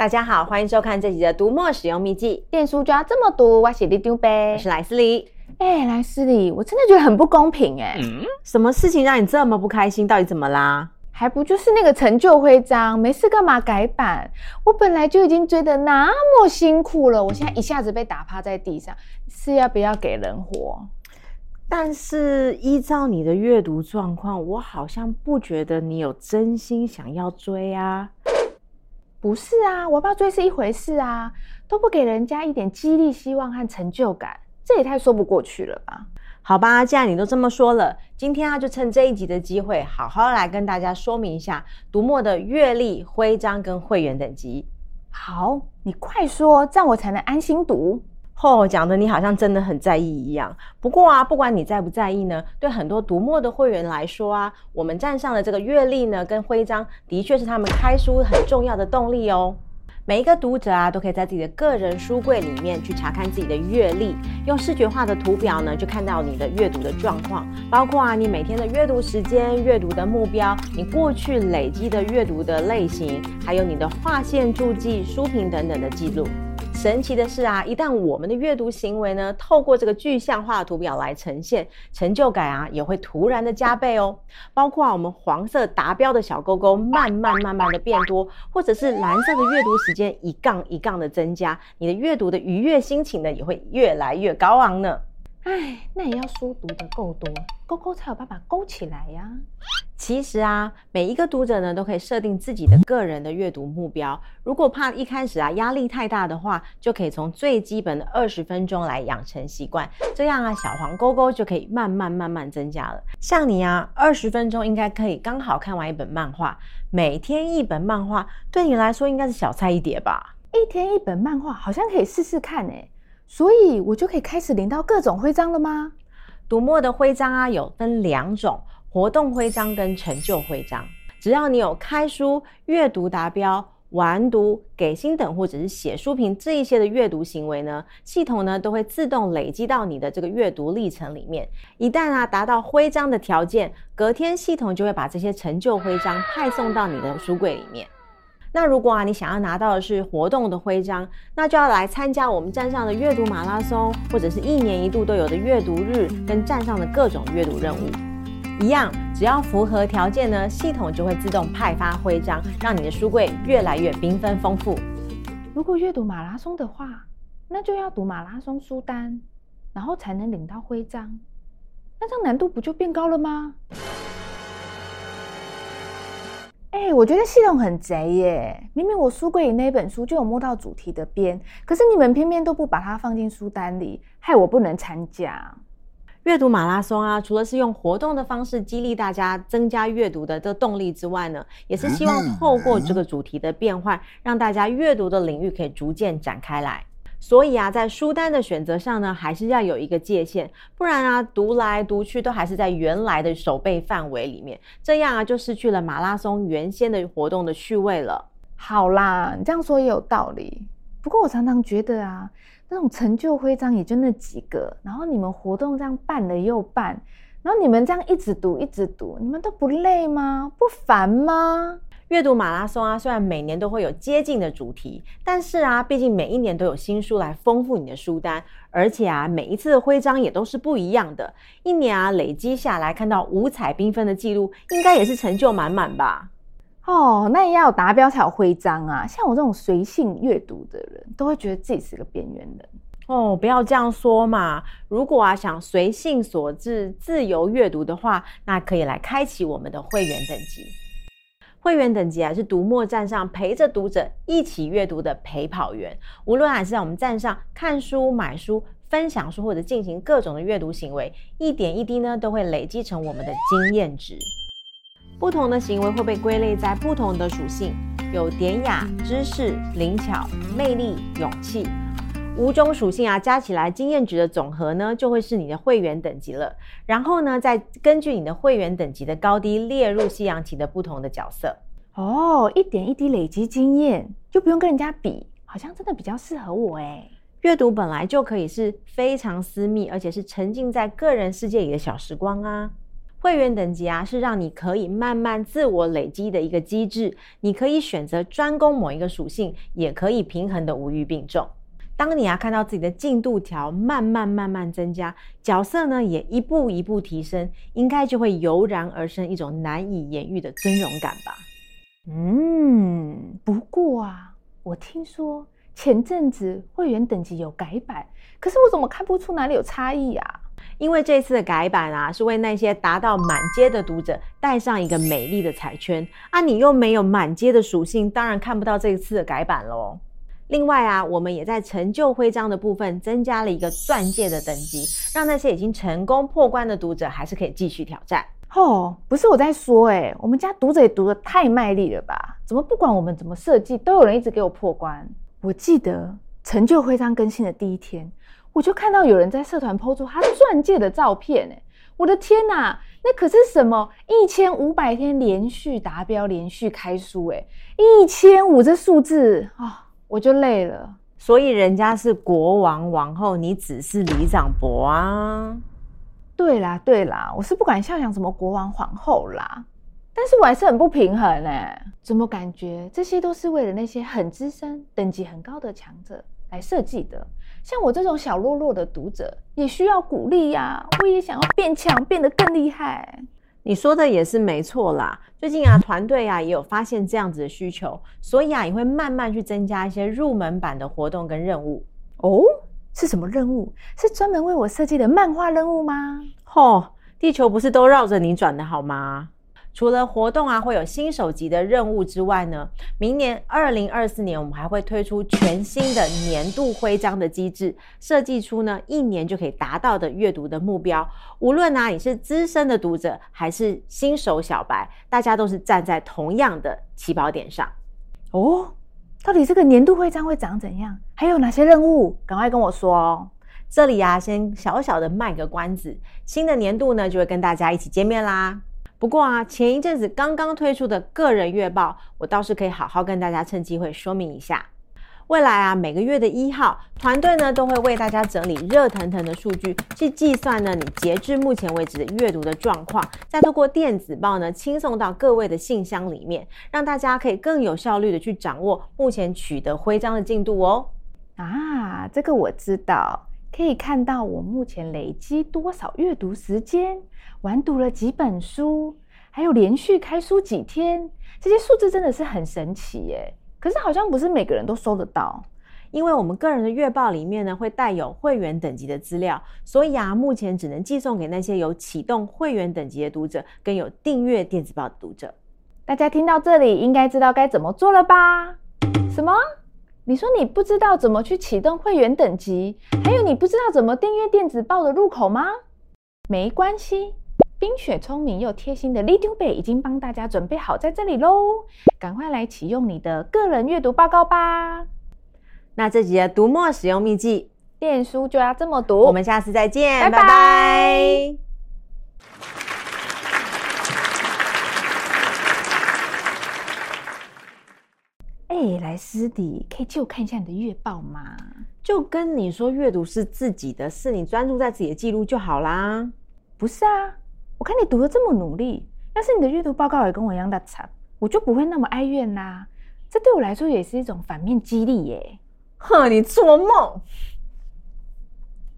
大家好，欢迎收看这集的读墨使用秘籍。电书就要这么读，我是里丢呗，我是莱斯里。哎，莱斯里，我真的觉得很不公平哎。嗯，什么事情让你这么不开心？到底怎么啦？还不就是那个成就徽章，没事干嘛改版？我本来就已经追得那么辛苦了，我现在一下子被打趴在地上，是要不要给人活？但是依照你的阅读状况，我好像不觉得你有真心想要追啊。不是啊，我要追是一回事啊，都不给人家一点激励、希望和成就感，这也太说不过去了吧？好吧，既然你都这么说了，今天啊就趁这一集的机会，好好来跟大家说明一下读墨的阅历、徽章跟会员等级。好，你快说，这样我才能安心读。哦，讲的你好像真的很在意一样。不过啊，不管你在不在意呢，对很多读墨的会员来说啊，我们站上的这个阅历呢，跟徽章，的确是他们开书很重要的动力哦。每一个读者啊，都可以在自己的个人书柜里面去查看自己的阅历，用视觉化的图表呢，就看到你的阅读的状况，包括啊，你每天的阅读时间、阅读的目标，你过去累积的阅读的类型，还有你的划线、注记、书评等等的记录。神奇的是啊，一旦我们的阅读行为呢，透过这个具象化的图表来呈现，成就感啊也会突然的加倍哦。包括啊，我们黄色达标的小勾勾慢慢慢慢的变多，或者是蓝色的阅读时间一杠一杠的增加，你的阅读的愉悦心情呢也会越来越高昂呢。哎，那也要书读得够多，勾勾才有办法勾起来呀。其实啊，每一个读者呢都可以设定自己的个人的阅读目标。如果怕一开始啊压力太大的话，就可以从最基本的二十分钟来养成习惯。这样啊，小黄勾勾就可以慢慢慢慢增加了。像你啊，二十分钟应该可以刚好看完一本漫画。每天一本漫画，对你来说应该是小菜一碟吧？一天一本漫画，好像可以试试看诶。所以我就可以开始领到各种徽章了吗？读墨的徽章啊，有分两种：活动徽章跟成就徽章。只要你有开书、阅读达标、完读、给星等或者是写书评这一些的阅读行为呢，系统呢都会自动累积到你的这个阅读历程里面。一旦啊达到徽章的条件，隔天系统就会把这些成就徽章派送到你的书柜里面。那如果啊，你想要拿到的是活动的徽章，那就要来参加我们站上的阅读马拉松，或者是一年一度都有的阅读日，跟站上的各种阅读任务一样，只要符合条件呢，系统就会自动派发徽章，让你的书柜越来越缤纷丰富。如果阅读马拉松的话，那就要读马拉松书单，然后才能领到徽章，那这样难度不就变高了吗？哎、欸，我觉得系统很贼耶！明明我书柜里那本书就有摸到主题的边，可是你们偏偏都不把它放进书单里，害我不能参加阅读马拉松啊！除了是用活动的方式激励大家增加阅读的这动力之外呢，也是希望透过这个主题的变换，让大家阅读的领域可以逐渐展开来。所以啊，在书单的选择上呢，还是要有一个界限，不然啊，读来读去都还是在原来的手背范围里面，这样啊，就失去了马拉松原先的活动的趣味了。好啦，你这样说也有道理。不过我常常觉得啊，那种成就徽章也就那几个，然后你们活动这样办了又办，然后你们这样一直读一直读，你们都不累吗？不烦吗？阅读马拉松啊，虽然每年都会有接近的主题，但是啊，毕竟每一年都有新书来丰富你的书单，而且啊，每一次的徽章也都是不一样的。一年啊，累积下来看到五彩缤纷的记录，应该也是成就满满吧？哦，那也要有达标才有徽章啊！像我这种随性阅读的人，都会觉得自己是个边缘人。哦，不要这样说嘛！如果啊想随性所致、自由阅读的话，那可以来开启我们的会员等级。会员等级啊，是读墨站上陪着读者一起阅读的陪跑员。无论还是在我们站上看书、买书、分享书，或者进行各种的阅读行为，一点一滴呢，都会累积成我们的经验值。不同的行为会被归类在不同的属性，有典雅、知识、灵巧、魅力、勇气。五种属性啊，加起来经验值的总和呢，就会是你的会员等级了。然后呢，再根据你的会员等级的高低，列入西洋棋的不同的角色。哦，一点一滴累积经验，就不用跟人家比，好像真的比较适合我诶。阅读本来就可以是非常私密，而且是沉浸在个人世界里的小时光啊。会员等级啊，是让你可以慢慢自我累积的一个机制。你可以选择专攻某一个属性，也可以平衡的无欲并重。当你啊看到自己的进度条慢慢慢慢增加，角色呢也一步一步提升，应该就会油然而生一种难以言喻的尊荣感吧。嗯，不过啊，我听说前阵子会员等级有改版，可是我怎么看不出哪里有差异啊？因为这次的改版啊，是为那些达到满阶的读者带上一个美丽的彩圈啊，你又没有满阶的属性，当然看不到这一次的改版喽。另外啊，我们也在成就徽章的部分增加了一个钻戒的等级，让那些已经成功破关的读者还是可以继续挑战。哦，不是我在说、欸，我们家读者也读得太卖力了吧？怎么不管我们怎么设计，都有人一直给我破关？我记得成就徽章更新的第一天。我就看到有人在社团 po 出他钻戒的照片，哎，我的天哪，那可是什么一千五百天连续达标、连续开书，哎，一千五这数字啊、哦，我就累了。所以人家是国王王后，你只是里长伯啊。对啦对啦，我是不敢笑想什么国王皇后啦，但是我还是很不平衡哎，怎么感觉这些都是为了那些很资深、等级很高的强者来设计的？像我这种小弱弱的读者也需要鼓励呀！我也想要变强，变得更厉害。你说的也是没错啦。最近啊，团队啊也有发现这样子的需求，所以啊也会慢慢去增加一些入门版的活动跟任务。哦，是什么任务？是专门为我设计的漫画任务吗？吼，地球不是都绕着你转的好吗？除了活动啊会有新手级的任务之外呢，明年二零二四年我们还会推出全新的年度徽章的机制，设计出呢一年就可以达到的阅读的目标。无论啊你是资深的读者还是新手小白，大家都是站在同样的起跑点上。哦，到底这个年度徽章会长怎样？还有哪些任务？赶快跟我说哦。这里啊先小小的卖个关子，新的年度呢就会跟大家一起见面啦。不过啊，前一阵子刚刚推出的个人月报，我倒是可以好好跟大家趁机会说明一下。未来啊，每个月的一号，团队呢都会为大家整理热腾腾的数据，去计算呢你截至目前为止的阅读的状况，再透过电子报呢轻松到各位的信箱里面，让大家可以更有效率的去掌握目前取得徽章的进度哦。啊，这个我知道。可以看到我目前累积多少阅读时间，完读了几本书，还有连续开书几天，这些数字真的是很神奇耶。可是好像不是每个人都收得到，因为我们个人的月报里面呢会带有会员等级的资料，所以啊目前只能寄送给那些有启动会员等级的读者，跟有订阅电子报的读者。大家听到这里应该知道该怎么做了吧？什么？你说你不知道怎么去启动会员等级，还有你不知道怎么订阅电子报的入口吗？没关系，冰雪聪明又贴心的 Litube 已经帮大家准备好在这里喽，赶快来启用你的个人阅读报告吧。那这集的读墨使用秘籍，电书就要这么读。我们下次再见，拜拜。拜拜。哎，莱斯迪，可以借我看一下你的月报吗？就跟你说，阅读是自己的事，你专注在自己的记录就好啦。不是啊，我看你读得这么努力，要是你的阅读报告也跟我一样的惨，我就不会那么哀怨啦。这对我来说也是一种反面激励耶。哼，你做梦！